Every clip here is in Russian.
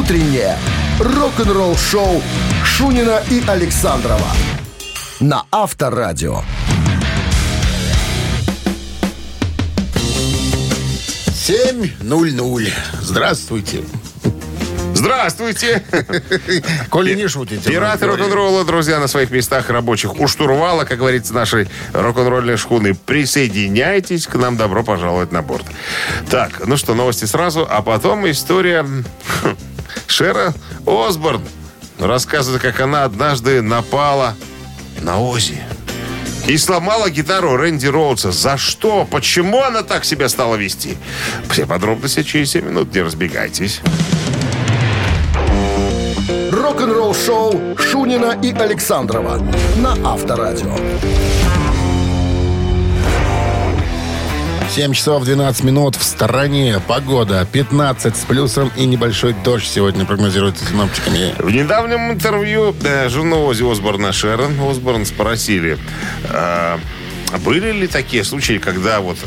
утреннее рок-н-ролл-шоу Шунина и Александрова на Авторадио. 7.00. Здравствуйте. Здравствуйте! Коли не шутите. Пираты рок-н-ролла, друзья, на своих местах рабочих у штурвала, как говорится, нашей рок-н-ролльной шхуны. Присоединяйтесь к нам, добро пожаловать на борт. Так, ну что, новости сразу, а потом история Шера Осборн. Рассказывает, как она однажды напала на Ози. И сломала гитару Рэнди Роудса. За что? Почему она так себя стала вести? Все подробности через 7 минут. Не разбегайтесь. Рок-н-ролл-шоу Шунина и Александрова на Авторадио. 7 часов 12 минут в стороне. Погода 15 с плюсом и небольшой дождь сегодня прогнозируется синоптиками. В недавнем интервью э, жену Ози Осборна Шерон Осборн спросили, а, были ли такие случаи, когда вот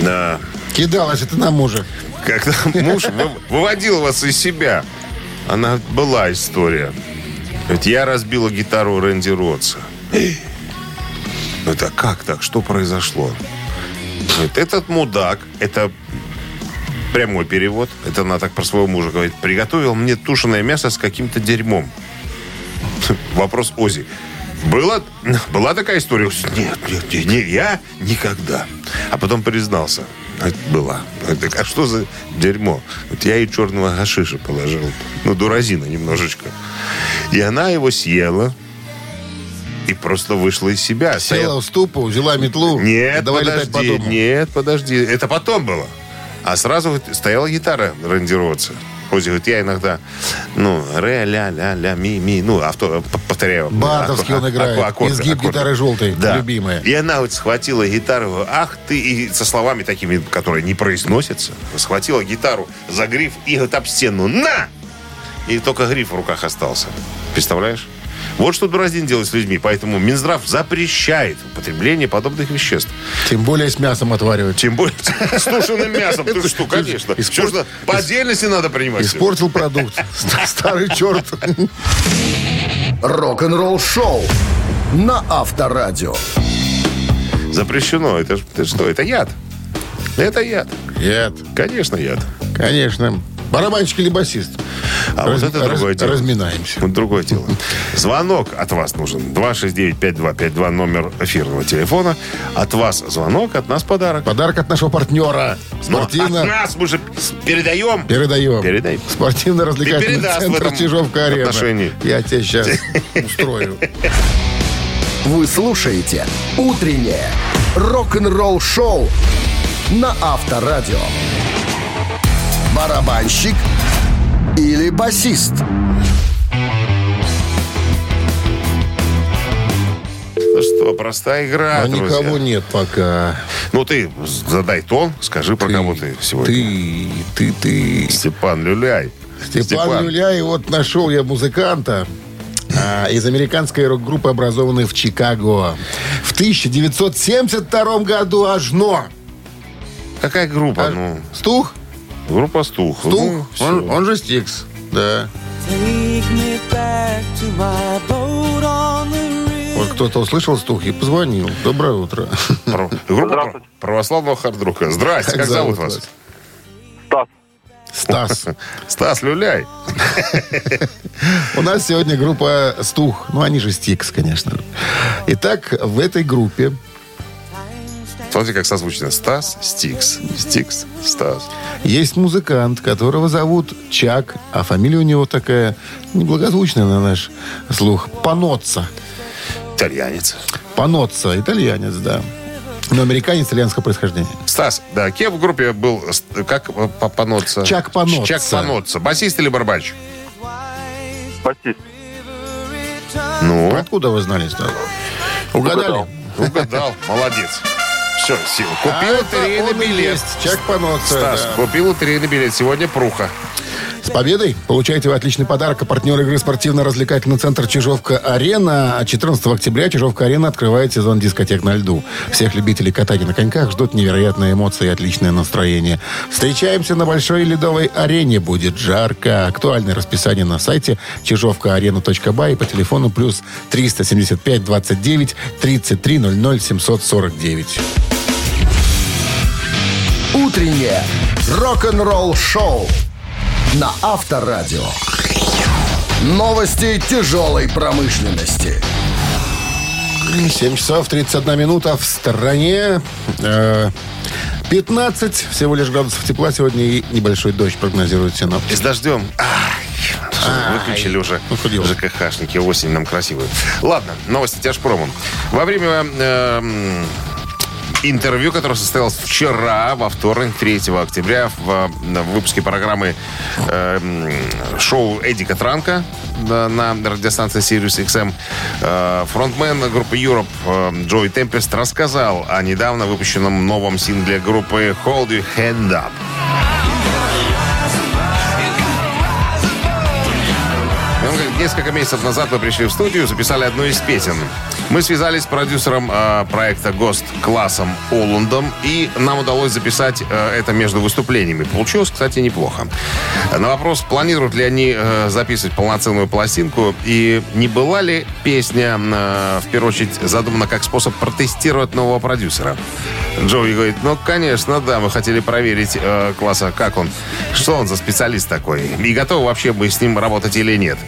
э, Кидалась это на мужа. когда муж вы- выводил вас из себя? Она была история. Ведь я разбила гитару Рэнди Ротса. Это как так? Что произошло? Говорит, этот мудак, это прямой перевод, это она так про своего мужа говорит, приготовил мне тушеное мясо с каким-то дерьмом. Вопрос Ози. Была, была такая история? Нет, нет, нет, не, я никогда. А потом признался. «Это Была. Так, а что за дерьмо? Вот я ей черного гашиша положил. Ну, дуразина немножечко. И она его съела и просто вышла из себя. Села в ступу, взяла метлу. Нет, подожди, нет, подожди. Это потом было. А сразу вот стояла гитара Рэнди Ротса. Ози говорит, я иногда, ну, ре, ля, ля, ля, ми, ми, ну, авто, повторяю. Бардовский он А- играет. а- аккорды, Изгиб аккорды. гитары желтой, Да. любимая. И она вот схватила гитару, ах ты, и со словами такими, которые не произносятся, схватила гитару за гриф и говорит, об стену, на! И только гриф в руках остался. Представляешь? Вот что Дуразин делает с людьми. Поэтому Минздрав запрещает употребление подобных веществ. Тем более с мясом отваривать. Тем более с тушеным мясом. Ты что, конечно. Испорт- по отдельности надо принимать. Испортил продукт. Старый черт. Рок-н-ролл-шоу на Авторадио. Запрещено. Это, это что? Это яд. Это яд. Нет, Конечно, яд. конечно. Барабанщик или басист? А Раз- вот это другое раз- дело. Разминаемся. Вот другое дело. Звонок от вас нужен. 269-5252, номер эфирного телефона. От вас звонок, от нас подарок. Подарок от нашего партнера. Ну, от Спортивно. нас мы же передаем. Передаем. Передай. Спортивно-развлекательный центр Чижовка-Арена. Я тебе сейчас устрою. Вы слушаете «Утреннее рок-н-ролл-шоу» на Авторадио. Барабанщик или басист? Ну что, простая игра, А друзья. никого нет пока. Ну ты задай тон, скажи, про кого ты сегодня. Ты, ты, ты. Степан Люляй. Степан, Люляй, вот нашел я музыканта а, из американской рок-группы, образованной в Чикаго. В 1972 году аж но. Какая группа? А, Ну, Стух? Группа Стух. Стух? Ну, он, он же Стикс. Да. Вот кто-то услышал стух и позвонил. Доброе утро. Про- Группа православного хардрука. Здрасте, как, зовут вас? Стас. Стас Люляй. У нас сегодня группа Стух. Ну, они же Стикс, конечно. Итак, в этой группе Смотрите, как созвучно. Стас, Стикс. Стикс, Стас. есть музыкант, которого зовут Чак, а фамилия у него такая неблагозвучная на наш слух. Паноцца. Итальянец. Паноцца, итальянец, да. Но американец итальянского происхождения. Стас, да, кем в группе был, как э, по- Паноцца? Чак Паноцца. Чак Паноцца. Басист или барабанщик? Басист. Ну, Откуда вы знали, Стас? Угадали? угадал. Молодец. Все, сила. Купил А лотерейный билет. есть Чак Паноцца. Стас, да. купил лотерейный билет. Сегодня пруха. С победой! Получаете вы отличный подарок. А партнер игры спортивно-развлекательный центр «Чижовка-Арена». А 14 октября «Чижовка-Арена» открывает сезон дискотек на льду. Всех любителей катания на коньках ждут невероятные эмоции и отличное настроение. Встречаемся на Большой ледовой арене. Будет жарко. Актуальное расписание на сайте чижовкаарена.бай и по телефону плюс 375 29 33 00 749. Утреннее рок-н-ролл-шоу на Авторадио. Новости тяжелой промышленности. 7 часов 31 минута в стороне. Э, 15 всего лишь градусов тепла сегодня и небольшой дождь прогнозируют И синоптики. с дождем. Ай, выключили уже ну. ЖКХшники. Осень нам красивую. Ладно, новости тяжпромом. Во время эм, интервью, которое состоялось вчера, во вторник, 3 октября, в, э, в выпуске программы эм, шоу Эдика Транка на, на радиостанции Sirius XM, э, фронтмен группы Europe э, Джой Темпест рассказал о недавно выпущенном новом сингле группы Hold Your Hand Up. Он говорит, несколько месяцев назад мы пришли в студию, записали одну из песен. Мы связались с продюсером э, проекта ГОСТ классом Олундом, и нам удалось записать э, это между выступлениями. Получилось, кстати, неплохо. На вопрос, планируют ли они э, записывать полноценную пластинку, и не была ли песня, э, в первую очередь, задумана как способ протестировать нового продюсера. Джоуи говорит, ну, конечно, да, мы хотели проверить э, класса, как он, что он за специалист такой, и готовы вообще мы с ним работать или нет.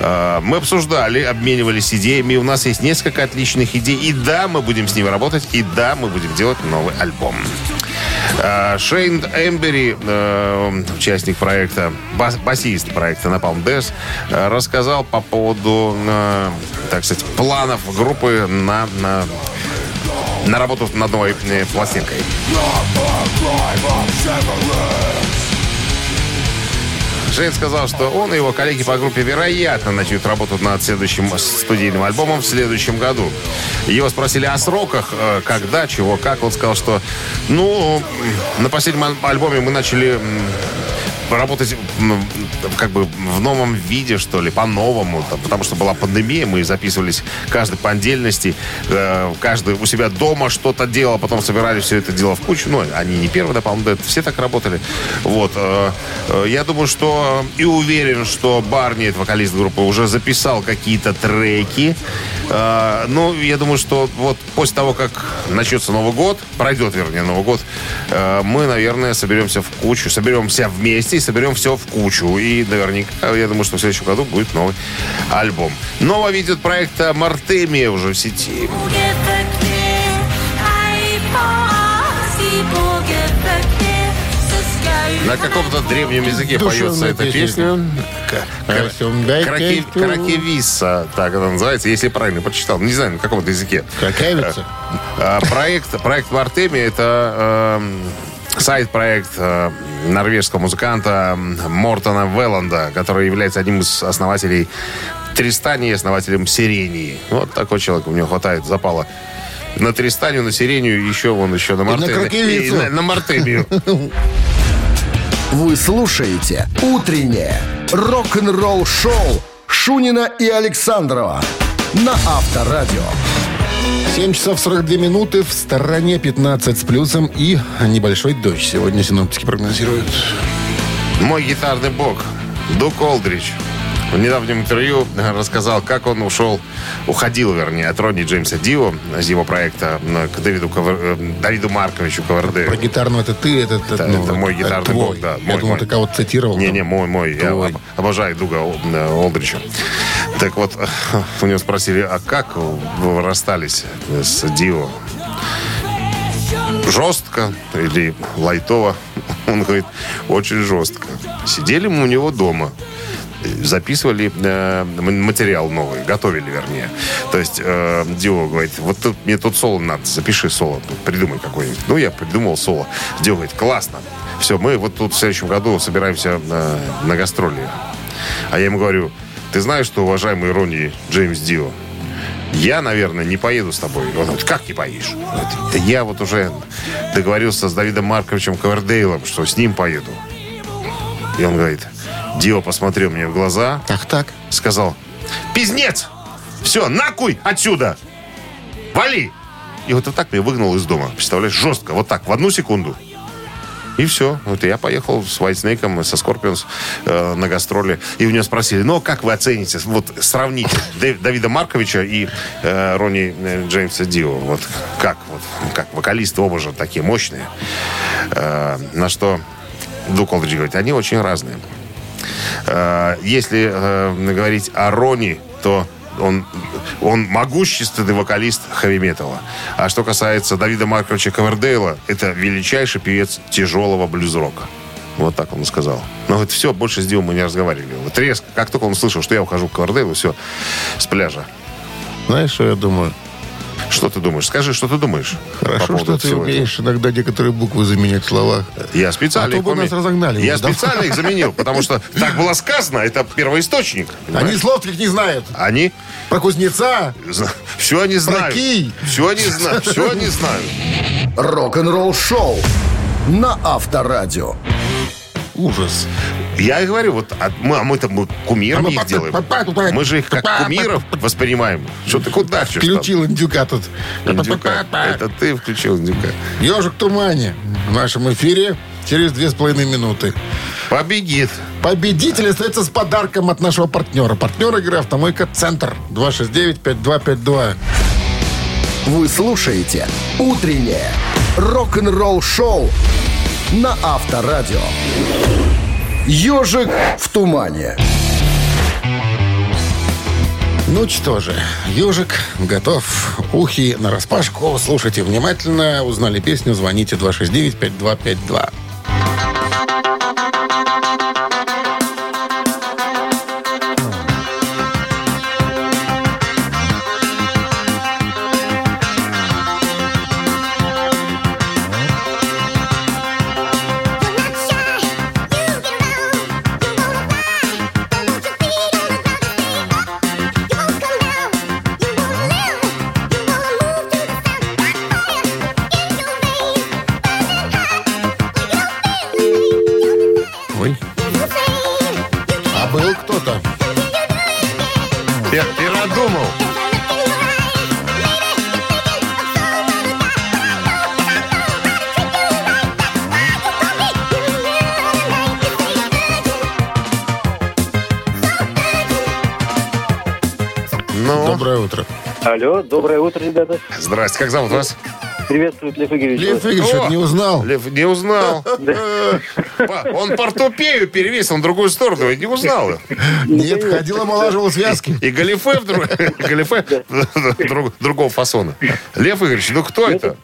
Э, мы обсуждали, обменивались идеями, у нас есть несколько отличных идей, и да, мы будем с ними работать, и да, мы будем делать новый альбом. Э, Шейн Эмбери, э, участник проекта, бас- басист проекта Napalm Death, э, рассказал по поводу, э, так сказать, планов группы на, на на работу над новой пластинкой. Шейн сказал, что он и его коллеги по группе, вероятно, начнут работу над следующим студийным альбомом в следующем году. Его спросили о сроках, э, когда, чего, как. Он сказал, что, ну, на последнем аль- альбоме мы начали работать как бы в новом виде, что ли, по-новому, потому что была пандемия, мы записывались каждый по отдельности, э, каждый у себя дома что-то делал, потом собирали все это дело в кучу. Ну, они не первые, да, по-моему, да, все так работали. Вот. э, э, я думаю, что и уверен, что Барни, это вокалист группы, уже записал какие-то треки. Ну, я думаю, что вот после того, как начнется Новый год, пройдет, вернее, Новый год, мы, наверное, соберемся в кучу, соберемся вместе и соберем все в кучу. И наверняка, я думаю, что в следующем году будет новый альбом. Новое видео проекта Мартемия уже в сети. На каком-то древнем языке поется эта песня. Кракевиса, так это называется, если я правильно прочитал. Не знаю, на каком-то языке. Кракавица? А, Проект, проект Мартеми это эм, сайт-проект э, норвежского музыканта Мортона Велланда, который является одним из основателей Тристани и основателем Сирении. Вот такой человек, у него хватает запала на Тристанию, на Сирению, еще он еще на Мартемию. кракевицу. на, на Мартемию. Вы слушаете «Утреннее рок-н-ролл-шоу» Шунина и Александрова на Авторадио. 7 часов 42 минуты, в стороне 15 с плюсом и небольшой дождь. Сегодня синоптики прогнозируют. Мой гитарный бог, Дук Олдрич, в недавнем интервью рассказал, как он ушел, уходил, вернее, от Ронни Джеймса Дио из его проекта э, к Давиду, Ковер- э, Давиду Марковичу Про Ковердею. гитарного это ты, это, Это- это мой гитарный твой. бог, да, Я мой, думал, мой. ты кого-то цитировал. Не-не, мой, мой. Я Твой. об- обожаю Дуга э, Олдрича. Так вот, у него спросили, а как вы расстались с Дио? Жестко или лайтово? Он говорит, очень жестко. Сидели мы у него дома записывали э, материал новый, готовили, вернее. То есть э, Дио говорит, вот тут, мне тут соло надо, запиши соло, придумай какой-нибудь. Ну, я придумал соло. Дио говорит, классно. Все, мы вот тут в следующем году собираемся э, на гастроли. А я ему говорю, ты знаешь, что уважаемый Ронни Джеймс Дио, я, наверное, не поеду с тобой. Он говорит, как не поедешь? Он говорит, «Да я вот уже договорился с Давидом Марковичем Ковердейлом, что с ним поеду. И он говорит, Дио посмотрел мне в глаза, Так, так. сказал, пиздец! Все, накуй отсюда! Вали! И вот, вот так меня выгнал из дома. Представляешь, жестко, вот так, в одну секунду. И все. Вот я поехал с Whitesnake, со Scorpions э, на гастроли. И у него спросили, ну, как вы оцените, вот сравните Давида Марковича и э, Ронни э, Джеймса Дио. Вот как, вот, как вокалисты оба же такие мощные. Э, на что Дук Олдридж говорит, они очень разные. Э, Если э, говорить о Рони, то он, он могущественный вокалист хэви-металла. А что касается Давида Марковича Ковердейла, это величайший певец тяжелого блюз-рока. Вот так он сказал. Но говорит, все, больше с Димой мы не разговаривали. Вот резко, как только он услышал, что я ухожу к Ковердейлу, все, с пляжа. Знаешь, что я думаю? Что ты думаешь? Скажи, что ты думаешь? по Хорошо, поводу что ты всего этого? умеешь иногда некоторые буквы заменять в словах. Я специально А то их бы уме- нас разогнали Я уже, да? специально их заменил, потому что так было сказано, это первоисточник. Они понимаешь? слов таких не знают. Они Про кузнеца. все они знают. кий. Все они знают. Все они знают. Рок-н-ролл шоу на Авторадио. Ужас. Я и говорю, вот а мы, а мы-то мы кумирами их делаем. Мы же их как кумиров воспринимаем. Что ты куда хочешь? там? Включил индюка тут. Индюка. Это ты включил индюка. Ежик тумане. В нашем эфире через две с половиной минуты. Победит. Победитель остается с подарком от нашего партнера. Партнер игры «Автомойка Центр». 269-5252. Вы слушаете «Утреннее рок-н-ролл-шоу» на Авторадио. «Ежик в тумане». Ну что же, ежик готов. Ухи на распашку. Слушайте внимательно. Узнали песню, звоните 269-5252. Здрасте. Как зовут вас? Приветствует Лев Игоревич. Лев Игоревич, О! это не узнал. Лев не узнал. Па, Он портупею перевесил на другую сторону и не узнал. Нет, ходил, омолаживал связки. И галифе, другого фасона. Лев Игоревич, ну кто это?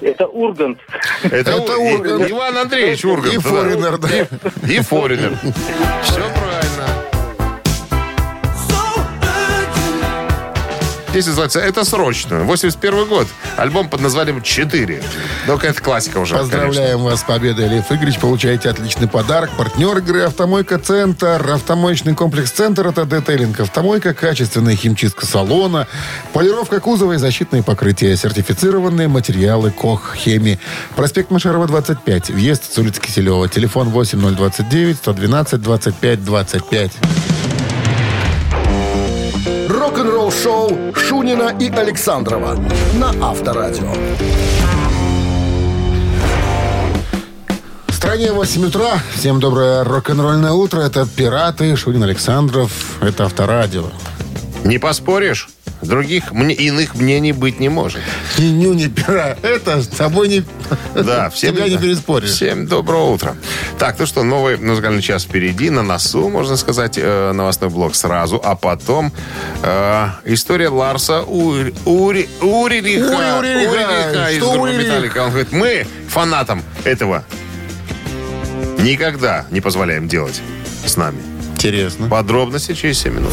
Это Ургант. Это, Это Ургант. Иван Андреевич Ургант. И. Форинер, да. И Форинер. Все Песня называется «Это срочно». 81 год. Альбом под названием «Четыре». Ну, это классика уже, Поздравляем вас с победой, Лев Игоревич. Получаете отличный подарок. Партнер игры «Автомойка Центр». Автомоечный комплекс «Центр» — это детейлинг. Автомойка, качественная химчистка салона, полировка кузова и защитные покрытия. Сертифицированные материалы КОХ «Хеми». Проспект Машарова, 25. Въезд с улицы Киселева. Телефон 8029 112 25 25. Рок-н-ролл шоу Шунина и Александрова на Авторадио. В стране 8 утра. Всем доброе рок-н-ролльное утро. Это «Пираты», Шунин Александров. Это Авторадио. Не поспоришь? Других мне, иных мнений быть не может. Ни ню, ни пера. Это с тобой не... Да, всем Тебя не переспоришь. Всем доброго утра. Так, ну что, новый музыкальный час впереди, на носу, можно сказать, э, новостной блок сразу, а потом э, история Ларса Ури, Ури, Уририха, Ури- Уририха. Уририха из группы? Металлика. Он говорит, мы фанатам этого никогда не позволяем делать с нами. Интересно. Подробности через 7 минут.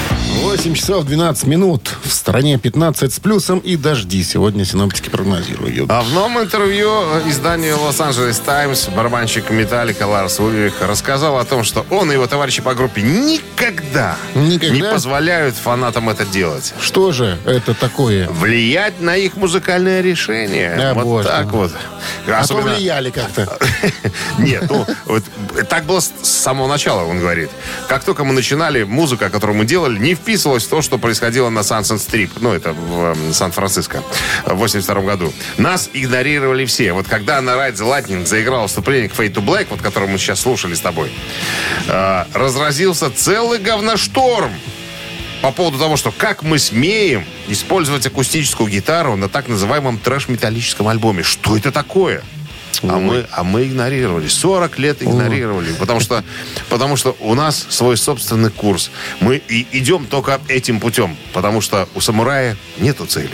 8 часов 12 минут. В стране 15 с плюсом и дожди. Сегодня синоптики прогнозируют. А в новом интервью изданию Лос-Анджелес Таймс барабанщик Металлика Ларс Ульрих рассказал о том, что он и его товарищи по группе никогда, Никогда? не позволяют фанатам это делать. Что же это такое? Влиять на их музыкальное решение. Да, вот боже так вот. А Особенно- повлияли как-то. Нет, ну, вот так было с с самого начала, он говорит. Как только мы начинали, музыка, которую мы делали, не вписывалась в то, что происходило на Strip. Ну, это в эм, Сан-Франциско в 82 году. Нас игнорировали все. Вот когда на Ride the Lightning заиграл вступление к Fade to Black, вот которое мы сейчас слушали с тобой, э, разразился целый говношторм по поводу того, что как мы смеем использовать акустическую гитару на так называемом трэш-металлическом альбоме. Что это такое? А мы, а мы игнорировали. 40 лет игнорировали. Потому что, потому что у нас свой собственный курс. Мы и идем только этим путем. Потому что у самурая нету цели.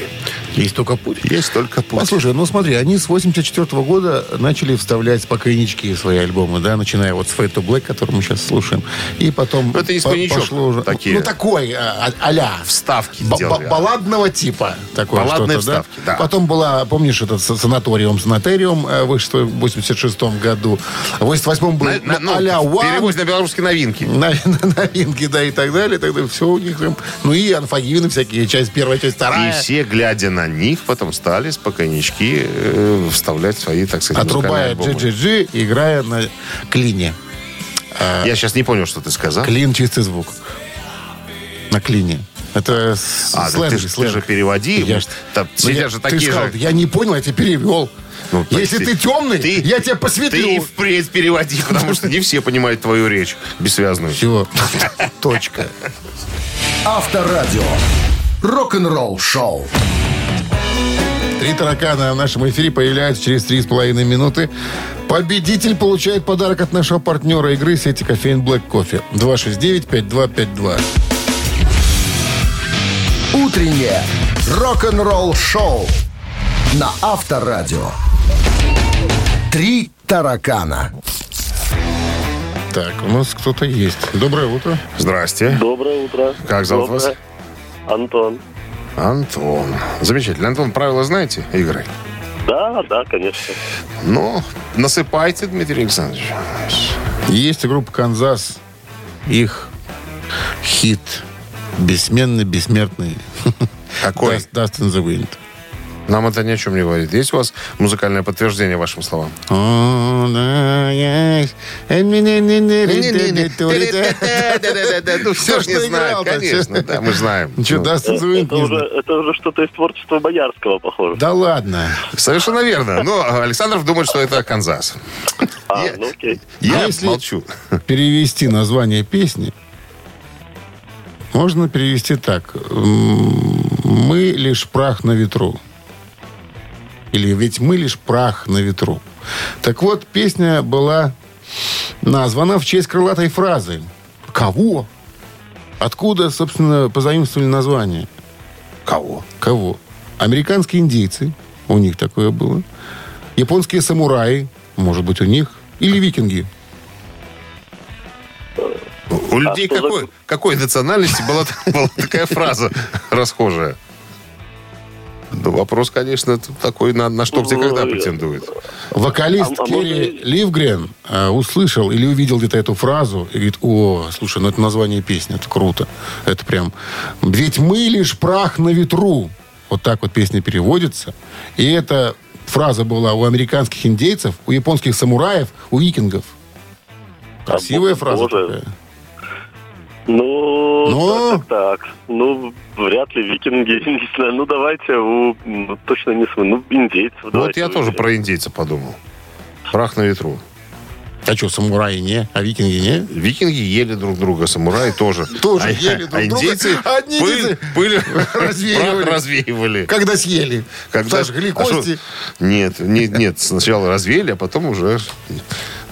Есть только путь. Есть только путь. Послушай, ну смотри, они с 84 года начали вставлять спокойнички в свои альбомы, да, начиная вот с Fade to Black, который мы сейчас слушаем, и потом Ну, это не по- пошло уже. такие. Ну, такой, а, а- а-ля. Вставки Б- делали. б- балладного типа. Такое Балладные что-то, да? вставки, да. Потом была, помнишь, этот санаториум, санаториум э, вышел в 86 году. В 88 был На- на- ну, а-ля переводе на белорусские новинки. На, на новинки, да, и так далее. Тогда все у них. Ну и анфагины всякие, часть первая, часть И вторая. все, глядя на них, потом стали спокойнички э, вставлять свои, так сказать, Отрубая. GGG, играя на клине. Я сейчас не понял, что ты сказал. Клин чистый звук. На клине. Это А, сленг, ты, же- ты сленг. же переводи. Я Там Ну, я- же ты такие сказал, же. я не понял, я тебе перевел. Ну, Если ты, темный, ты- я тебе Ты и посветлю. впредь переводи, потому что не все понимают твою речь бессвязную. Все. Точка. Авторадио. Рок-н-ролл шоу. Три таракана в нашем эфире появляются через три с половиной минуты. Победитель получает подарок от нашего партнера игры сети кофеин Black Кофе. 269-5252. Утреннее рок-н-ролл шоу на Авторадио. Три таракана. Так, у нас кто-то есть. Доброе утро. Здрасте. Доброе утро. Как зовут вас? Доброе. Антон. Антон. Замечательно. Антон, правила знаете игры? Да, да, конечно. Ну, насыпайте, Дмитрий Александрович. Есть группа «Канзас». Их хит. Бессменный, бессмертный. Какой? Dust, Dust in the Wind. Нам это ни о чем не говорит. Есть у вас музыкальное подтверждение вашим словам? Ну, Всё, кто ж что не играл-то, конечно. Да, мы знаем. Ничего, Wind Это уже, что-то из творчества Боярского, похоже. Да ладно. Совершенно верно. Но Александров думает, что это Канзас. А, ну окей. Я молчу. Перевести название песни можно перевести так. Мы лишь прах на ветру. Или ведь мы лишь прах на ветру. Так вот, песня была названа в честь крылатой фразы. Кого? Откуда, собственно, позаимствовали название? Кого? Кого? Американские индейцы, у них такое было. Японские самураи, может быть, у них. Или викинги. У людей что за- какой, какой национальности была, была такая фраза расхожая? Ну, вопрос, конечно, такой, на, на что где когда Ой, претендует. Вокалист А- а Керри можно- Ливгрен э, услышал или увидел где-то эту фразу и говорит, о, слушай, ну это название песни, это круто. Это прям... Ведь мы лишь прах на ветру. Вот так вот песня переводится. И эта фраза была у американских индейцев, у японских самураев, у викингов. Красивая А, фраза боже. такая. Ну, Ну? так, так. Ну, вряд ли викинги, не знаю. Ну, давайте у... ну, точно не смысл. Ну, индейцев Вот давайте я тоже про индейца подумал. Прах на ветру. А что, самураи не? А викинги не? Викинги ели друг друга, самураи тоже. Тоже а, ели друг а друга. индейцы Одни пыль, индейцы пыль развеивали. Когда съели. Когда- Сожгли А кости. Нет, не- нет, сначала развеяли, а потом уже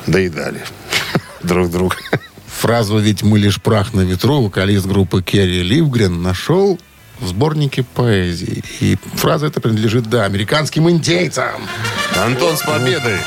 доедали друг друга. Фразу «Ведь мы лишь прах на ветру» вокалист группы Керри Ливгрен нашел в сборнике поэзии. И фраза эта принадлежит, да, американским индейцам. Антон с победой.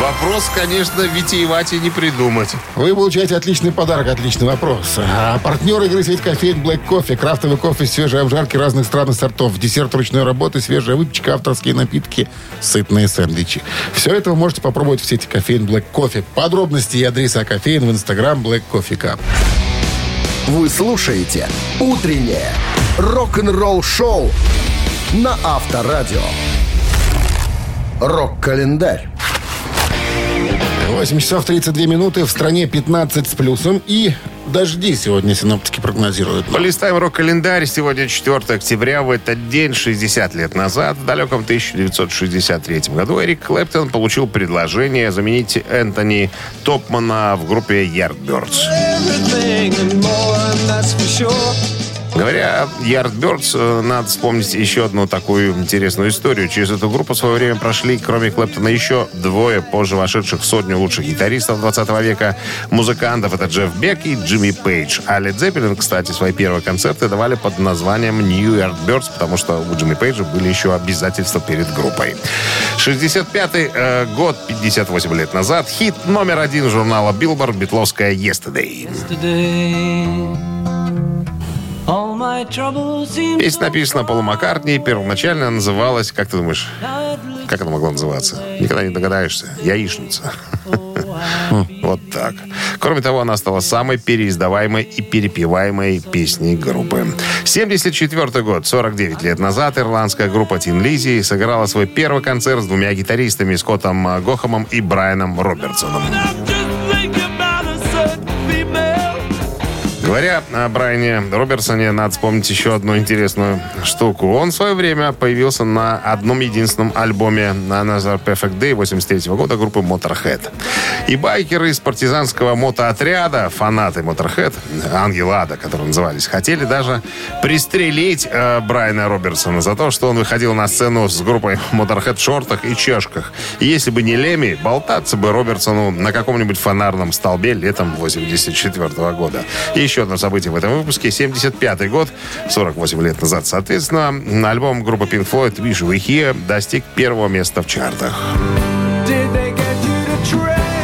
Вопрос, конечно, витиевать и не придумать. Вы получаете отличный подарок, отличный вопрос. А партнер игры сеть кофеин Black Coffee. Крафтовый кофе, свежие обжарки разных стран и сортов. Десерт ручной работы, свежая выпечка, авторские напитки, сытные сэндвичи. Все это вы можете попробовать в сети кофеин Black Coffee. Подробности и адреса кофеин в инстаграм Black Coffee Cup. Вы слушаете «Утреннее рок-н-ролл-шоу» на Авторадио. Рок-календарь. 8 часов 32 минуты. В стране 15 с плюсом. И дожди сегодня синоптики прогнозируют. Полистаем рок-календарь. Сегодня 4 октября. В этот день, 60 лет назад, в далеком 1963 году, Эрик Клэптон получил предложение заменить Энтони Топмана в группе Yardbirds. Говоря о Yardbirds, э, надо вспомнить еще одну такую интересную историю. Через эту группу в свое время прошли, кроме Клэптона, еще двое позже вошедших в сотню лучших гитаристов 20 века музыкантов. Это Джефф Бек и Джимми Пейдж. А Led Zeppelin, кстати, свои первые концерты давали под названием New Yardbirds, потому что у Джимми Пейджа были еще обязательства перед группой. 65-й э, год, 58 лет назад, хит номер один журнала Billboard «Битловская Yesterday». Today, Песня написана Полу Маккартни, первоначально называлась, как ты думаешь, как она могла называться? Никогда не догадаешься. Яичница. Вот так. Кроме того, она стала самой переиздаваемой и перепеваемой песней группы. 74 год, 49 лет назад, ирландская группа Тин Лизи сыграла свой первый концерт с двумя гитаристами Скоттом Гохомом и Брайаном Робертсоном. Говоря о Брайане Робертсоне, надо вспомнить еще одну интересную штуку. Он в свое время появился на одном единственном альбоме на Another Perfect Day 83 года группы Motorhead. И байкеры из партизанского мотоотряда, фанаты Motorhead, Ангел Ада, которые назывались, хотели даже пристрелить э, Брайана Робертсона за то, что он выходил на сцену с группой Motorhead в шортах и чешках. И если бы не Леми, болтаться бы Робертсону на каком-нибудь фонарном столбе летом 84 года. И еще одно событие в этом выпуске. 75-й год, 48 лет назад, соответственно, альбом группы Pink Floyd «Wish We Here» достиг первого места в чартах. Did they get you to?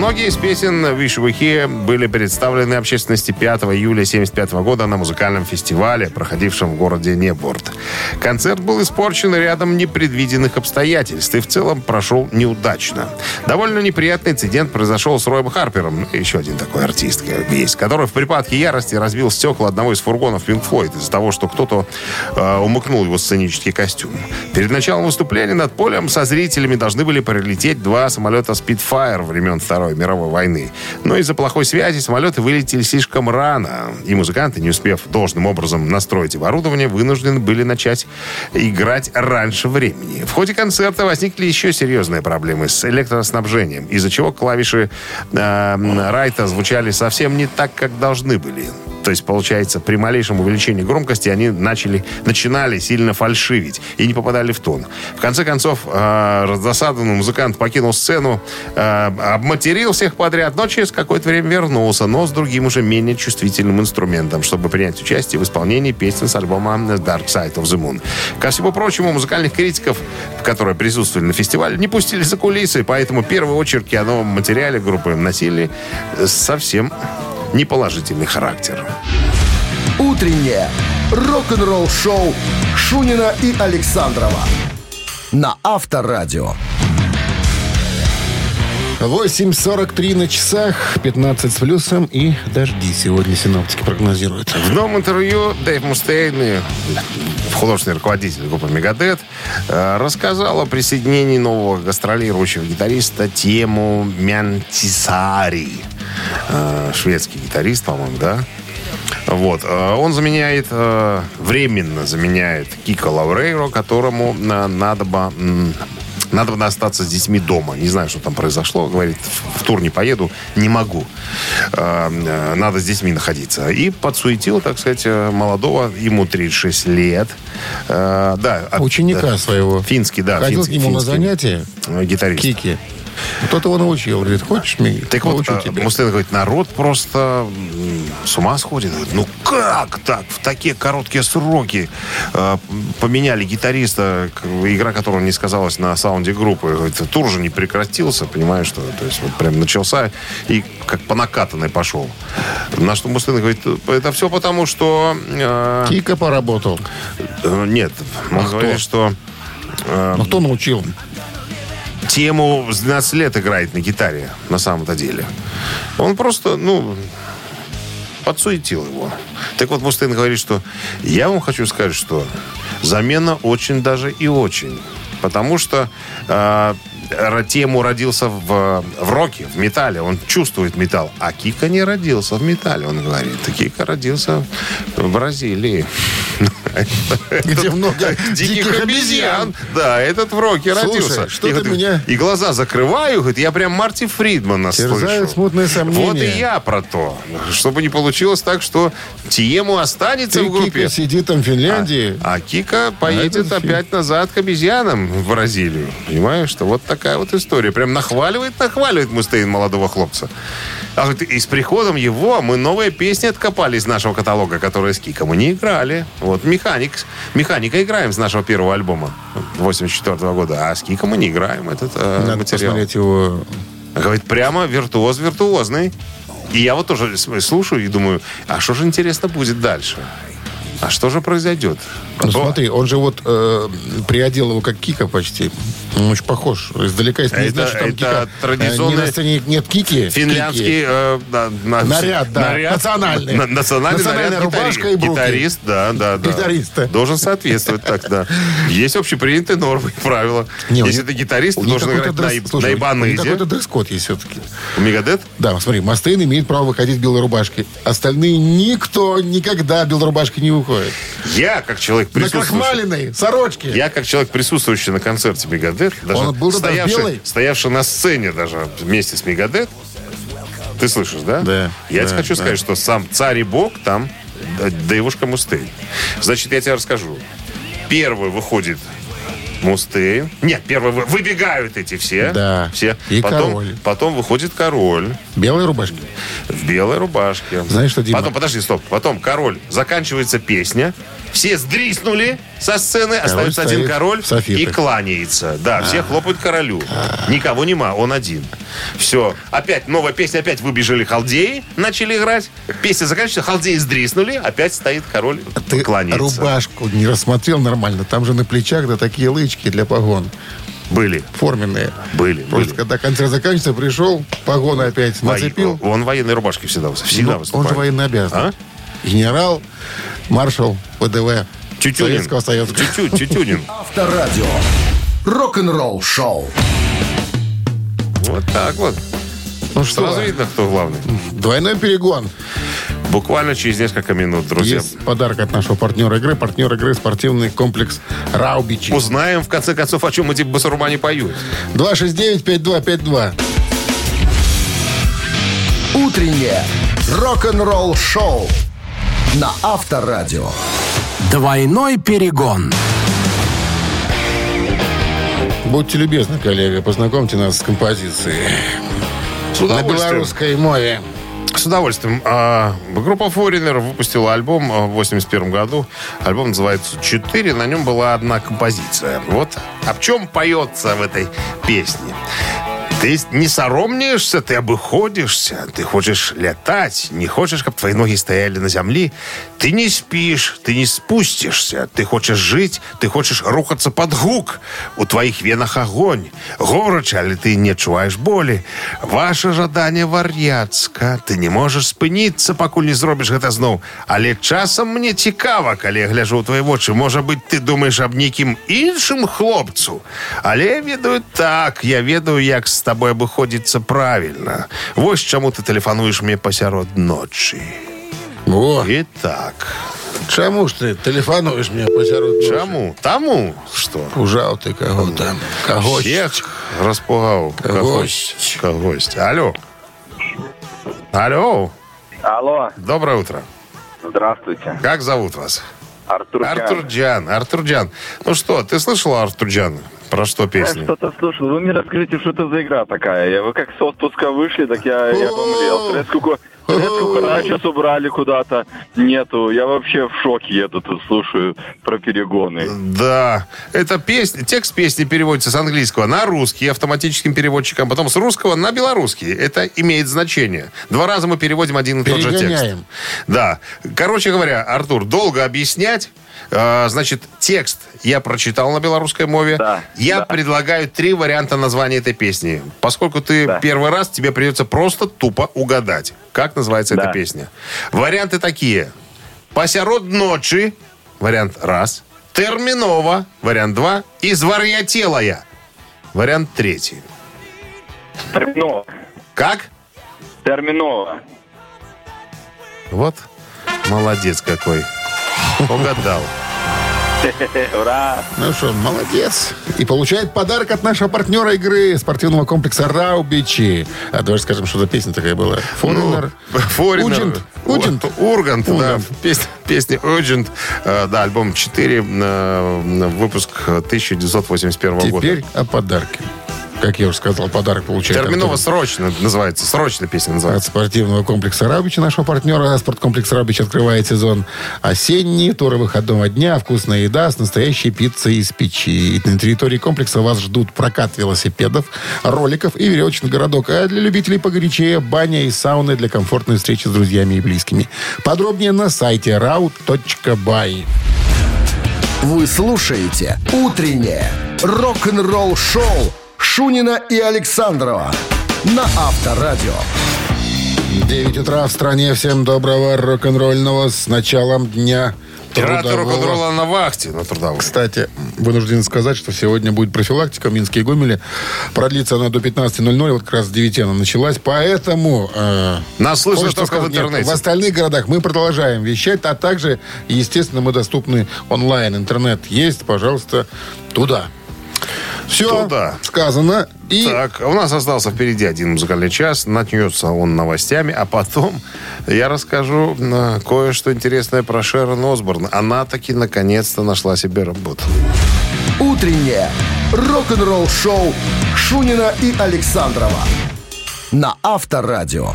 Многие из песен «Wish We Here» были представлены общественности 5 июля 1975 года на музыкальном фестивале, проходившем в городе Неборд. Концерт был испорчен рядом непредвиденных обстоятельств и в целом прошел неудачно. Довольно неприятный инцидент произошел с Роем Харпером, еще один такой артист есть, который в припадке ярости разбил стекла одного из фургонов Pink Floyd из-за того, что кто-то э, умыкнул его сценический костюм. Перед началом выступления над полем со зрителями должны были пролететь два самолета Spitfire времен Второй мировой войны. Но из-за плохой связи самолеты вылетели слишком рано, и музыканты, не успев должным образом настроить оборудование, вынуждены были начать играть раньше времени. В ходе концерта возникли еще серьезные проблемы с электроснабжением, из-за чего клавиши э, Райта звучали совсем не так, как должны были. То есть, получается, при малейшем увеличении громкости они начали, начинали сильно фальшивить и не попадали в тон. В конце концов, э, раздосадованный музыкант покинул сцену, э, обматерил всех подряд, но через какое-то время вернулся, но с другим уже менее чувствительным инструментом, чтобы принять участие в исполнении песен с альбома Dark Side of the Moon. Ко всему прочему, музыкальных критиков, которые присутствовали на фестивале, не пустили за кулисы, поэтому первые очерки о новом материале группы носили совсем неположительный характер. Утреннее рок-н-ролл-шоу Шунина и Александрова на Авторадио. 8.43 на часах, 15 с плюсом и дожди сегодня синоптики прогнозируют. В новом интервью Дэйв Мустейн, художественный руководитель группы Мегадет, э, рассказал о присоединении нового гастролирующего гитариста Тему Мянтисари. Э, Шведский гитарист, по-моему, да? Вот. э, Он заменяет, временно заменяет Кика Лаурейро, которому надо бы надо бы остаться с детьми дома. Не знаю, что там произошло. Говорит, в, в тур не поеду, не могу. Э, э, надо с детьми находиться. И подсуетил, так сказать, э, молодого, ему 36 лет. Э, да, от- Ученика да, своего. Финский, да. Ходил к финский, нему на финский, занятия э, Гитарист. Кики. Кто-то его научил. Говорит, хочешь, мне Так вот, э, тебя. Муслин говорит, народ просто с ума сходит. Говорит, ну как так? В такие короткие сроки э, поменяли гитариста, игра которого не сказалась на саунде группы. Говорит, тур же не прекратился, понимаешь, что то есть вот прям начался и как по накатанной пошел. На что Муслин говорит, это все потому, что... э, Кика поработал. э, нет, он А кто? говорит, что э, Ну, кто научил? Тему с 12 лет играет на гитаре, на самом-то деле. Он просто, ну, подсуетил его. Так вот, Мустейн говорит, что я вам хочу сказать, что замена очень даже и очень. Потому что э, тему родился в, в роке, в металле. Он чувствует металл. А Кика не родился в металле, он говорит. Кика родился в Бразилии. Где много Диких обезьян. Да, этот в роке родился. что и, ты меня- и глаза закрываю, говорит, я прям Марти Фридмана слышу. смутные сомнения. Вот и я про то. Чтобы не получилось так, что Тиему останется в группе. Кика, сиди там в Финляндии. А, а Кика поедет это фильм. опять назад к обезьянам в Бразилию. Понимаешь, что вот такая вот история. Прям нахваливает, нахваливает Мустейн молодого хлопца. А говорит, и с приходом его мы новые песни откопали из нашего каталога, которые с Кика мы не играли. Вот «Механик», «Механика» играем с нашего первого альбома 84 года, а с Кика мы не играем этот э, Надо материал. посмотреть его. Говорит, прямо виртуоз виртуозный. И я вот тоже слушаю и думаю, а что же интересно будет дальше? А что же произойдет? Ну, смотри, он же вот э, приодел его как Кика почти. Он очень похож. Издалека, если не Это- знаешь, что там это Кика. традиционный э, не на сцене нет Кики. Финляндский Кики. э, да, на- Наряд, да, национальный. на- национальный Национальная наряд рубашка гитари- и брюки. Гитарист, да, да, да. Гитарист. Должен соответствовать так, да. Есть общепринятые нормы и правила. Не, Если ты гитарист, ты должен играть на, дресс- иб- слушай, на ибанызе. какой-то дресс-код есть все-таки. У Мегадет? Да, смотри, Мастейн имеет право выходить в белой рубашке. Остальные никто никогда в белой рубашке не выходит. Я, как человек На присутствующий... крахмаленной сорочке. Я, как человек, присутствующий на концерте Мегадет, даже Он был стоявший, белой? стоявший на сцене даже вместе с Мегадет, ты слышишь, да? Да, Я да, тебе хочу да. сказать, что сам царь и бог там, да, девушка Мустейн. Значит, я тебе расскажу. Первый выходит Мустейн. Нет, первый вы- выбегают эти все. Да. Все. И потом, король. потом выходит король Белой рубашке. в белой рубашке. Знаешь что, Дима? Потом, подожди, стоп. Потом король. Заканчивается песня. Все сдриснули со сцены. остается один король и кланяется. Да, все хлопают королю. Никого нема, он один. Все. Опять новая песня, опять выбежали халдеи, начали играть. Песня заканчивается, халдеи сдриснули, опять стоит король, Ты кланяется. рубашку не рассмотрел нормально. Там же на плечах да такие лычки для погон. Были, Форменные. были, Просто были. когда концерт заканчивается, пришел, погоны опять Во- нацепил. Он военной рубашке всегда, всегда Ну, выступает. он же военно обязан. А? Генерал, маршал ВДВ Тютюнин. Советского Союза. Тютю- Тютюнин. Авторадио. Рок-н-ролл шоу. Вот так вот. Ну что, Сразу видно, кто главный. двойной перегон. Буквально через несколько минут, друзья. Есть подарок от нашего партнера игры. Партнер игры спортивный комплекс Раубичи. Узнаем, в конце концов, о чем эти басурмане поют. 269-5252. Утреннее рок-н-ролл шоу на Авторадио. Двойной перегон. Будьте любезны, коллега, познакомьте нас с композицией. С На белорусской мове. С удовольствием. А, группа Foreigner выпустила альбом а, в 81 году. Альбом называется «Четыре». На нем была одна композиция. Вот о чем поется в этой песне. Ты не соромнишься, ты обыходишься, ты хочешь летать, не хочешь, чтобы твои ноги стояли на земле. Ты не спишь, ты не спустишься, ты хочешь жить, ты хочешь рухаться под гук. У твоих венах огонь. Горыч, але ты не чуваешь боли. Ваше жаданне вар'яцка. Ты не можешь спыніцца, пакуль не зробіш гэта зноў. Але часам мне цікава, калі я гляжу ў твои вочы. Можа быть, ты думаешь аб нейкім іншым хлопцу. Але я ведаю так, я ведаю, як з табой абыходзіцца правільна. Вось чаму ты тэлефануеш мне пасярод ночы. О, І так. чаму ж ты тэлефануеш мне пасярод ночы? Чаму? Таму, што? Ужаў ты каго-то. Кагось. Всех распугаў. Кагось. Кагось. Алло. Алло. Алло, Доброе утро. здравствуйте. Как зовут вас? Артурджан. Артурджан, Артурджан. Ну что, ты слышал Артурджан? Про что Я песни? что-то слушал. Вы мне расскажите, что это за игра такая. Я- Вы как с отпуска вышли, так я, я. Турецкую, турецкую сейчас убрали куда-то. Нету. Я вообще в шоке еду тут слушаю про перегоны. Да, это песня, текст песни переводится с английского на русский автоматическим переводчиком, потом с русского на белорусский. Это имеет значение. Два раза мы переводим один и тот же текст. Перегоняем. Да. Короче говоря, Артур, долго объяснять. Э, Значит, текст я прочитал на белорусской мове. Да, я да. предлагаю три варианта названия этой песни. Поскольку ты Да. первый раз, тебе придется просто тупо угадать, как называется эта Да. песня. Варианты такие. «Посярод ночи» – вариант раз. «Терминова» – вариант два. «Изварьятелая» – вариант третий. Терминова. Как? Терминова. Вот. Молодец какой. Угадал. Ура! Ну что, молодец. И получает подарок от нашего партнера игры спортивного комплекса «Раубичи». А давай скажем, что за песня такая была. Форинер. Форинер. Уджент. Уджент. Ургант, да. Ургант. Песня, песня Urgent. Э, Да, альбом 4, э, выпуск 1981 года. Теперь о подарке. Как я уже сказал, подарок получает Терминова Артур. срочно называется. Срочно песня От называется. спортивного комплекса «Рабич», нашего партнера. Спорткомплекс «Рабич» открывает сезон осенний, тур выходного дня, вкусная еда с настоящей пиццей из печи. И на территории комплекса вас ждут прокат велосипедов, роликов и веревочный городок. А для любителей погорячее баня и сауны для комфортной встречи с друзьями и близкими. Подробнее на сайте raut.by. Вы слушаете «Утреннее рок-н-ролл-шоу» Шунина и Александрова на Авторадио. 9 утра в стране. Всем доброго рок-н-ролльного с началом дня Пираты рок-н-ролла на вахте на трудовой. Кстати, вынужден сказать, что сегодня будет профилактика в Минске и Гомеле. Продлится она до 15.00, вот как раз с 9 она началась. Поэтому... э, Нас слышно только в сказать нет. интернете. В остальных городах мы продолжаем вещать, а также, естественно, мы доступны онлайн. Интернет есть, пожалуйста, туда. Все Туда. сказано. И Так, у нас остался впереди один музыкальный час. Начнется он новостями, а потом я расскажу э, кое-что интересное про Шерон Осборн. Она таки наконец-то нашла себе работу. «Утреннее рок-н-ролл-шоу» Шунина и Александрова на Авторадио.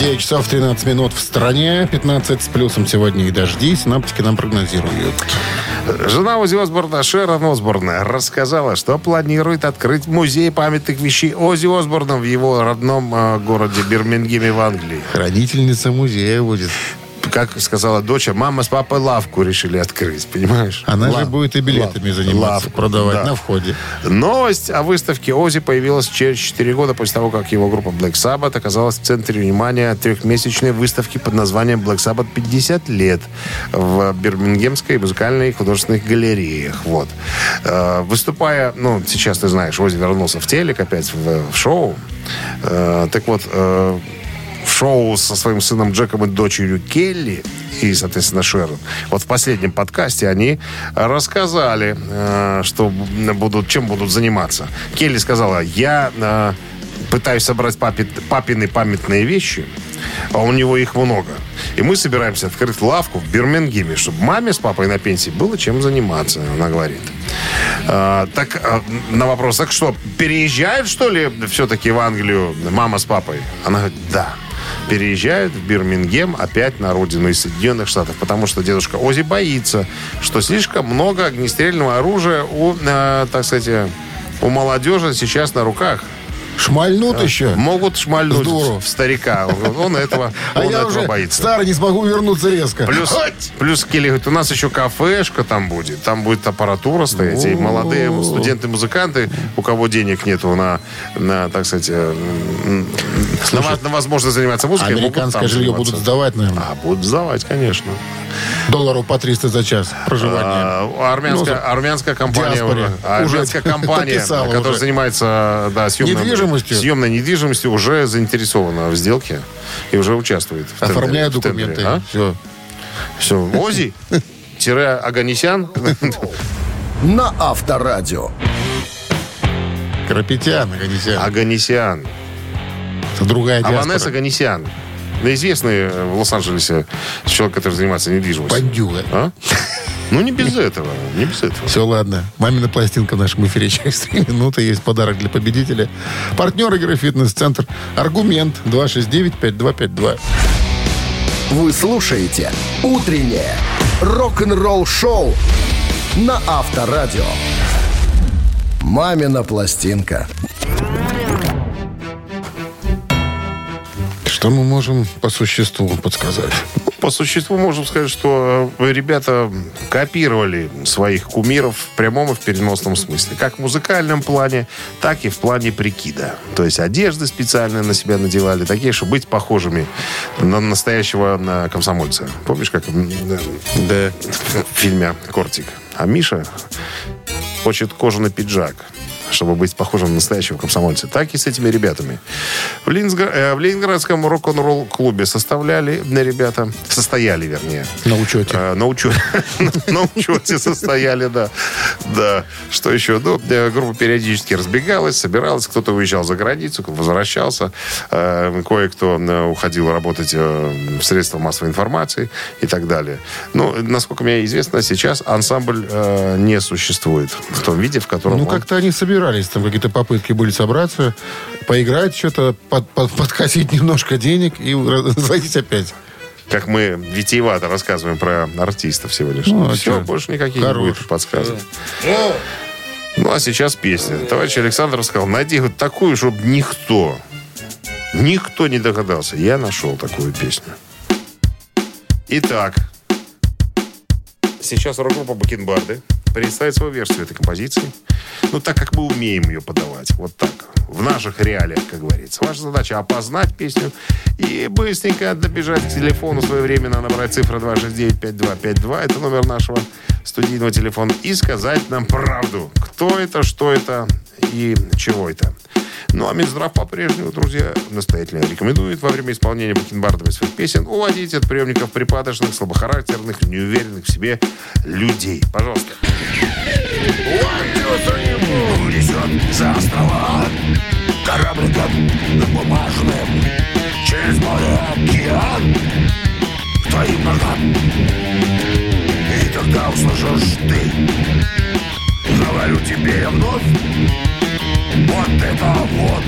9 часов 13 минут в стране, 15 с плюсом сегодня и дожди. Синаптики нам прогнозируют. Жена Ози Осборна, Шерон Осборна, рассказала, что планирует открыть музей памятных вещей Ози Осборна в его родном э, городе Бирмингеме в Англии. Хранительница музея будет. Как сказала дочь, мама с папой лавку решили открыть, понимаешь? Она Лав- же будет и билетами лав- заниматься, лавку, продавать да. на входе. Новость о выставке Ози появилась через 4 года после того, как его группа Black Sabbath оказалась в центре внимания трехмесячной выставки под названием Black Sabbath 50 лет в Бирмингемской музыкальной и художественных галереях. Вот. Э, Выступая, ну, сейчас ты знаешь, Ози вернулся в телек опять в, в шоу. Э, Так вот, э, шоу со своим сыном Джеком и дочерью Келли и, соответственно, Шерон. Вот в последнем подкасте они рассказали, э, что будут, чем будут заниматься. Келли сказала, я э, пытаюсь собрать папи- папины памятные вещи, а у него их много. И мы собираемся открыть лавку в Бирмингеме, чтобы маме с папой на пенсии было чем заниматься, она говорит. А, так, а, на вопрос, так что, переезжают, что ли, все-таки в Англию мама с папой? Она говорит, да. Переезжают в Бирмингем опять на родину из Соединенных Штатов, потому что дедушка Ози боится, что слишком много огнестрельного оружия у, э, так сказать, у молодежи сейчас на руках. Шмальнут еще. Могут шмальнуть Здорово. в старика. Он этого, А он я этого уже боится. старый, не смогу вернуться резко. Плюс, плюс Келли говорит, у нас еще кафешка там будет, там будет аппаратура стоять, и молодые студенты-музыканты, у кого денег нету на, на так сказать, э, м, на, на возможность заниматься музыкой, Американское жилье заниматься. будут сдавать, наверное. А, будут сдавать, конечно. Долларов по 300 за час проживания. А, армянская, Ну, армянская компания, диаспоре. армянская Уже компания, которая уже. занимается да, съемной, Недвижимостью. съемной недвижимостью, уже заинтересована в сделке и уже участвует. В в тендере. документы. А? Все. Все, Ози, тире Аганесян. На Авторадио. Карапетян, Аганесян. Аганесян. Это другая Аванес диаспора. Да известный в Лос-Анджелесе человек, который занимается недвижимостью. Бандюга. А? Ну, не без этого. Не без этого. Все, ладно. Мамина пластинка в нашем эфире через 3 минуты. Есть подарок для победителя. Партнер игры «Фитнес-центр». Аргумент 269-5252. Вы слушаете «Утреннее рок-н-ролл-шоу» на Авторадио. «Мамина пластинка». Что мы можем по существу подсказать? По существу можем сказать, что э, ребята копировали своих кумиров в прямом и в переносном смысле. Как в музыкальном плане, так и в плане прикида. То есть одежды специально на себя надевали, такие, чтобы быть похожими на настоящего на комсомольца. Помнишь, как м, Да. в фильме «Кортик»? А Миша хочет кожаный пиджак чтобы быть похожим на настоящего комсомольца. Так и с этими ребятами. В, Ленинсгра- э, в Ленинградском рок-н-ролл клубе составляли э, ребята, состояли, вернее, На учете. Э, на учете. На учете состояли, да. Да. Что еще? Ну, э, группа периодически разбегалась, собиралась. Кто-то уезжал за границу, возвращался. Э, Кое-кто уходил работать э, в средства массовой информации и так далее. Ну, насколько мне известно, сейчас ансамбль э, не существует в том виде, в котором Ну, он- как-то они собирались, там какие-то попытки были собраться, поиграть что-то, под, под- подкосить немножко денег и разводить опять. как мы витиевато рассказываем про артистов всего лишь. Ну, а Все, больше никаких не будет подсказывать. Ну, а сейчас песня. Товарищ Александр сказал, найди вот такую, чтобы никто, никто не догадался. Я нашел такую песню. Итак, сейчас рок-группа Бакенбарды представит свою версию этой композиции. Ну, так как мы умеем ее подавать. Вот так. В наших реалиях, как говорится. Ваша задача опознать песню и быстренько добежать к телефону своевременно, набрать цифру 269-5252. Это номер нашего студийного телефона. И сказать нам правду. Кто это, что это и чего это. Ну, а Минздрав по-прежнему, друзья, настоятельно рекомендует во время исполнения бакенбардами своих песен уводить от приемников припадочных, слабохарактерных, неуверенных в себе людей. Пожалуйста. Унесет за острова Корабликом бумажным Через море океан К твоим ногам И тогда услышишь ты Говорю тебе я вновь Вот это вот.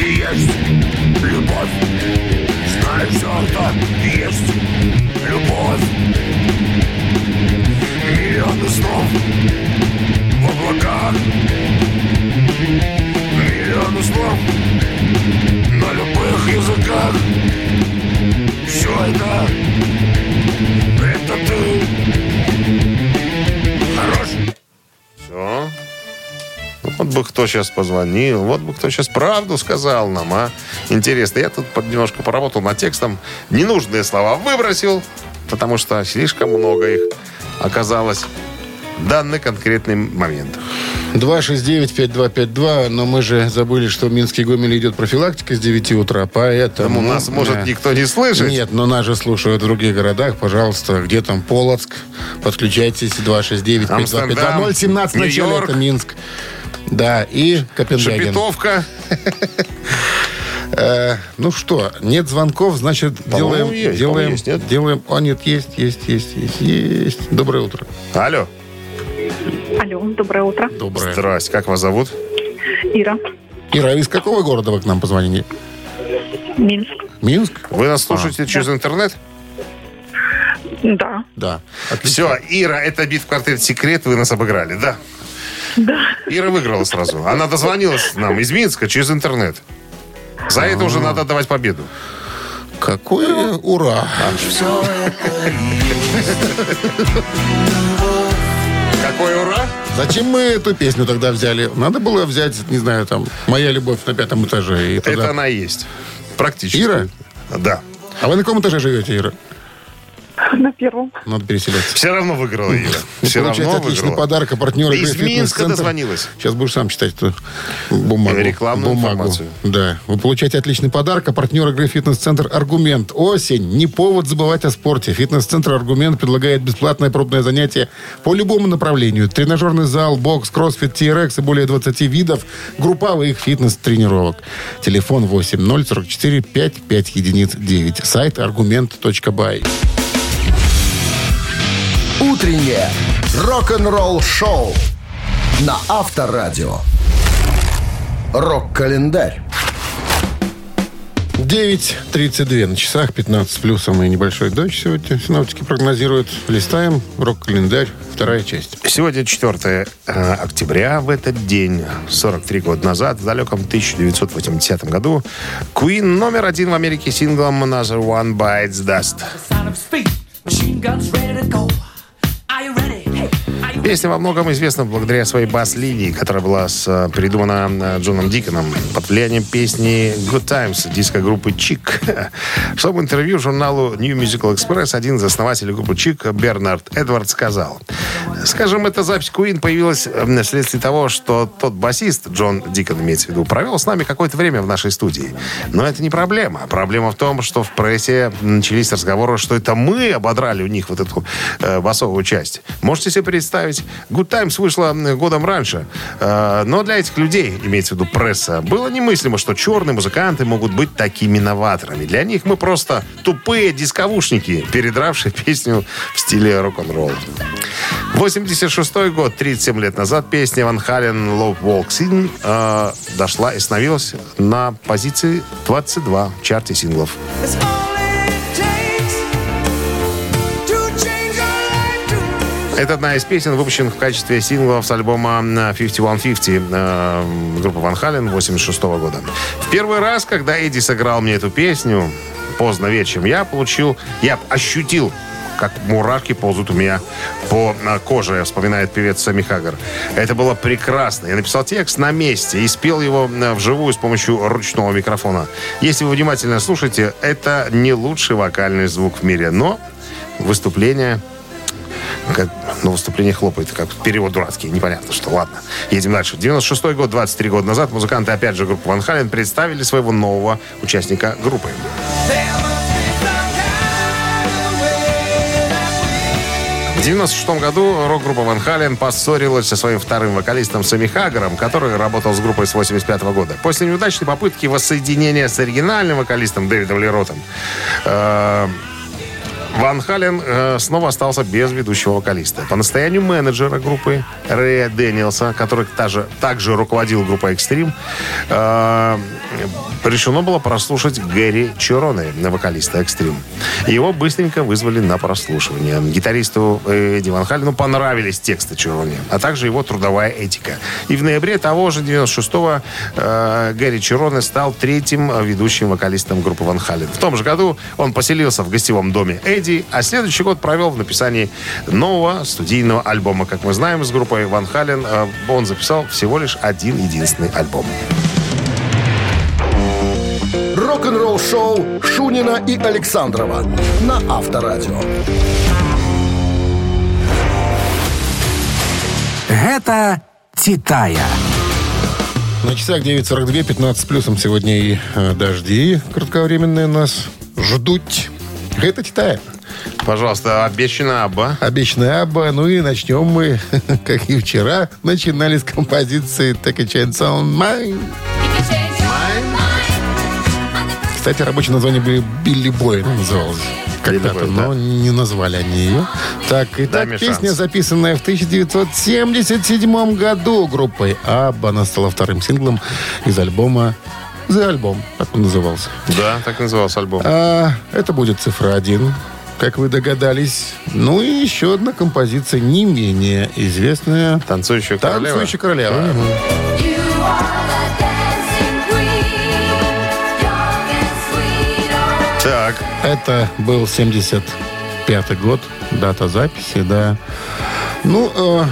И есть любовь. Знаю, все это есть любовь. Миллионы снов в облаках. Миллионы слов на любых языках. Все это, это ты бы кто сейчас позвонил, вот бы кто сейчас правду сказал нам, а. Интересно, я тут под- немножко поработал над текстом. Ненужные слова выбросил, потому что слишком много их оказалось в данный конкретный момент. 269-5252, но мы же забыли, что в Минске и Гомеле идет профилактика с 9 утра, поэтому... Тому нас, может, Да. никто не слышит. Нет, но нас же слушают в других городах. Пожалуйста, где там Полоцк? Подключайтесь 269 Амстердам, 017 начале, Нью-Йорк. это Минск. Да, и Копенгаген. Шепетовка. Э, ну что, нет звонков, значит, делаем... есть. делаем, По-моему, есть, нет? делаем... А, нет, есть, есть, есть, есть, есть. Доброе утро. Алло. Алло, доброе утро. Доброе. Здрасте. Как вас зовут? Ира, Ира, а из какого города вы к нам позвонили? Минск. Минск? Вы нас слушаете через интернет? Да, Да. Все, Ира, это бит в квартет «Секрет», вы нас обыграли, да? Да. Ира выиграла сразу. Она дозвонилась нам из Минска через интернет. За это уже надо давать победу. Какое ура! Какой ура! Зачем мы эту песню тогда взяли? Надо было взять, не знаю, там, «Моя любовь на пятом этаже». И Это тогда... она и есть. Практически. Ира? Да. А вы на каком этаже живете, Ира? На первом. Надо переселяться. Все равно выиграла Ира. Вы Все равно отличный выиграла. подарок от партнера игры Из Минска дозвонилась. Сейчас будешь сам читать эту бумагу. Рекламную бумагу. информацию. Да. Вы получаете отличный подарок от партнера игры «Фитнес-центр Аргумент». Осень. Не повод забывать о спорте. «Фитнес-центр Аргумент» предлагает бесплатное пробное занятие по любому направлению. Тренажерный зал, бокс, кроссфит, TRX и более 20 видов групповых фитнес-тренировок. Телефон 8044 55 единиц 9. Сайт аргумент.бай. Утреннее рок-н-ролл-шоу на Авторадио. Рок-календарь. 9.32 на часах, 15 с плюсом и небольшой дождь сегодня. Синоптики прогнозируют. Листаем. Рок-календарь. Вторая часть. Сегодня 4 э, октября. В этот день, 43 года назад, в далеком 1980 году, Queen номер один в Америке синглом Another One Bites Dust. Песня во многом известна благодаря своей бас-линии, которая была с, э, придумана э, Джоном Диконом под влиянием песни Good Times диско-группы Чик. В интервью журналу New Musical Express один из основателей группы Чик Бернард Эдвард сказал. Скажем, эта запись Queen появилась э, вследствие того, что тот басист, Джон Дикон имеется в виду, провел с нами какое-то время в нашей студии. Но это не проблема. Проблема в том, что в прессе начались разговоры, что это мы ободрали у них вот эту э, басовую часть. Можете себе представить? Good Times вышла годом раньше. Э, но для этих людей, имеется в виду пресса, было немыслимо, что черные музыканты могут быть такими новаторами. Для них мы просто тупые дисковушники, передравшие песню в стиле рок-н-ролл. 86 год, 37 лет назад, песня Ван Хален «Love Walks In» э, дошла и становилась на позиции 22 в чарте синглов. Это одна из песен, выпущенных в качестве синглов с альбома э, 5150 э, группы Ван Хален 86 года. В первый раз, когда Эдди сыграл мне эту песню, поздно вечером, я получил, я ощутил как мурашки ползут у меня по э, коже, вспоминает певец Сами Хаггар. Это было прекрасно. Я написал текст на месте и спел его э, вживую с помощью ручного микрофона. Если вы внимательно слушаете, это не лучший вокальный звук в мире, но выступление как, ну, выступление хлопает, как перевод дурацкий, непонятно что. Ладно, едем дальше. 96 год, 23 года назад, музыканты, опять же, группы Ван Хален представили своего нового участника группы. В 96 году рок-группа Ван Хален поссорилась со своим вторым вокалистом Сами Хаггаром, который работал с группой с 85 года. После неудачной попытки воссоединения с оригинальным вокалистом Дэвидом Леротом, э, Ван Хален э, снова остался без ведущего вокалиста. По настоянию менеджера группы Рэя Дэниелса, который также, также руководил группой Extreme, э, решено было прослушать Гэри Чироне, вокалиста Extreme. Его быстренько вызвали на прослушивание. Гитаристу э, Эдди Ван Халену понравились тексты Чироне, а также его трудовая этика. И в ноябре того же 96-го э, Гэри Чироне стал третьим ведущим вокалистом группы Ван Хален. В том же году он поселился в гостевом доме Эдди, а следующий год провел в написании нового студийного альбома. Как мы знаем, с группой Ван Хален э, он записал всего лишь один единственный альбом. Рок-н-ролл-шоу Шунина и Александрова на Авторадио. Гэта «Титая». На часах 9.42, 15 с плюсом сегодня и э, дожди кратковременные нас ждут. Это Титая. Пожалуйста, обещано Абба. Обещанная Абба. Ну и начнем мы, как и вчера, начинали с композиции Take a Chance on Mine. Кстати, рабочее название были Билли Бой она называлась. Когда-то, но не назвали они ее. Так, Дай мне песня, шанс. записанная в 1977 году группой Абба. Она стала вторым синглом из альбома «За альбом», так он назывался. Да, так назывался альбом. А, это будет цифра один, как вы догадались. Ну и еще одна композиция, не менее известная. Танцующая королева. «Танцующая королева». Мгм. Так, Это был 75-й год, дата записи, да. Ну, э,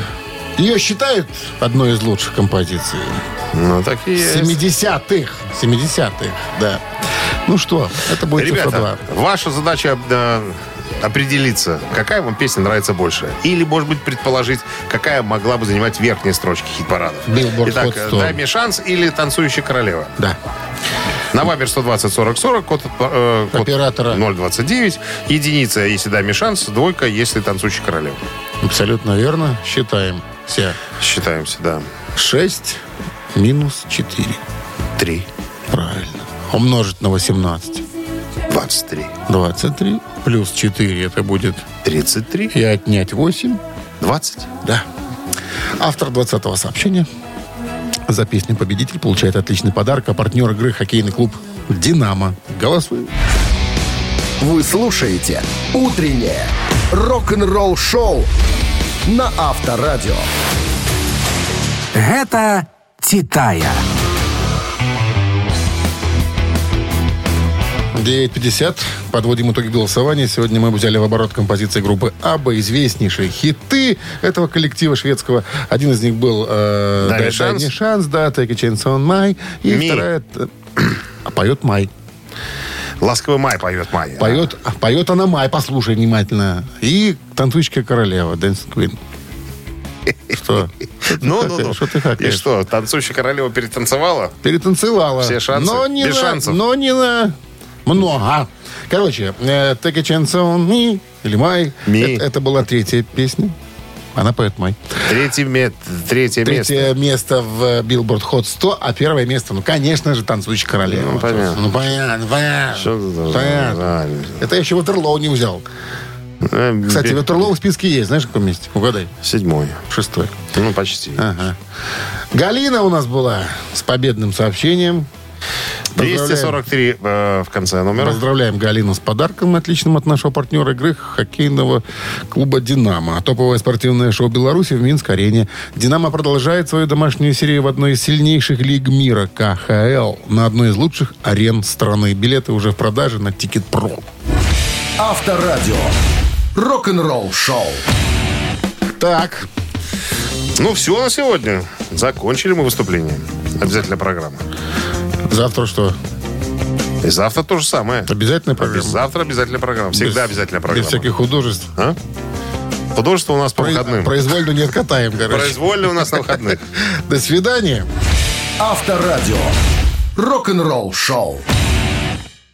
ее считают одной из лучших композиций. Ну так и есть. 70-х. 70-х, да. Ну что, это будет Ребята, 2. ваша задача э, определиться, какая вам песня нравится больше. Или, может быть, предположить, какая могла бы занимать верхние строчки хит-парадов. Billboard Итак, Hot 100. дай мне шанс или танцующая королева. Да. На Вайбер 120 40 40, код, э, код Оператора. 029. Единица, если дай мне шанс. Двойка, если танцующая королева. Абсолютно верно. Считаем. Все. Считаемся, да. 6 минус 4. Три. Правильно. Умножить на 18. 23. 23 плюс 4 это будет 33. и отнять 8. 20. Да. Автор 20-го сообщения за песню «Победитель» получает отличный подарок, а партнер игры хоккейный клуб «Динамо». Голосуем. Вы слушаете «Утреннее рок-н-ролл-шоу» на Авторадио. Гэта «Титая». 9.50. Подводим итоги голосования. Сегодня мы взяли в оборот композиции группы «Аба», известнейшие хиты этого коллектива шведского. Один из них был э, «Дай мне «Дай- шанс». шанс», да, «Take a chance on my». И «Ми». вторая... э, а поет «Май». Ласковый май поет май. Поет, а, поет она «Май», послушай внимательно. И «Танцующая королева», «Dancing Queen». Что? Что ты Ну, ну, ну. Что ты И хакаешь? что, танцующая королева перетанцевала? Перетанцевала. Все шансы? Но не Без на, шансов? Но не на много. Короче, э, Take a chance on me или Май. Me. Это, это была третья песня. Она поет Май. Третье, ме- третье место. Третье место в Billboard Hot 100, а первое место, ну, конечно же, «Танцующая королева». Ну, понятно. Ну, понятно, понятно. Что ты понятно. Это я еще Ватерлоу не взял. Э, Кстати, Ватерлоу в списке есть. Знаешь, в каком месте? Угадай. Седьмой. Шестой. Ну, почти. Ага. Галина у нас была с победным сообщением. Поздравляем. 243 э, в конце номера. Поздравляем Галину с подарком, отличным от нашего партнера игры хоккейного клуба «Динамо». Топовое спортивное шоу Беларуси в Минск-арене. «Динамо» продолжает свою домашнюю серию в одной из сильнейших лиг мира – КХЛ, на одной из лучших арен страны. Билеты уже в продаже на Ticketpro. Авторадио. Рок-н-ролл-шоу. Так, Ну, все на сегодня. Закончили мы выступление. Обязательно программа. завтра что? И завтра то же самое. Обязательно программа? Завтра обязательно программа. Всегда Без- обязательно программа. Без всяких художеств. А? Художество у нас по Произ- выходным. Произвольно не откатаем, короче. Произвольно у нас на выходных. До свидания. Авторадио. Рок-н-ролл-шоу.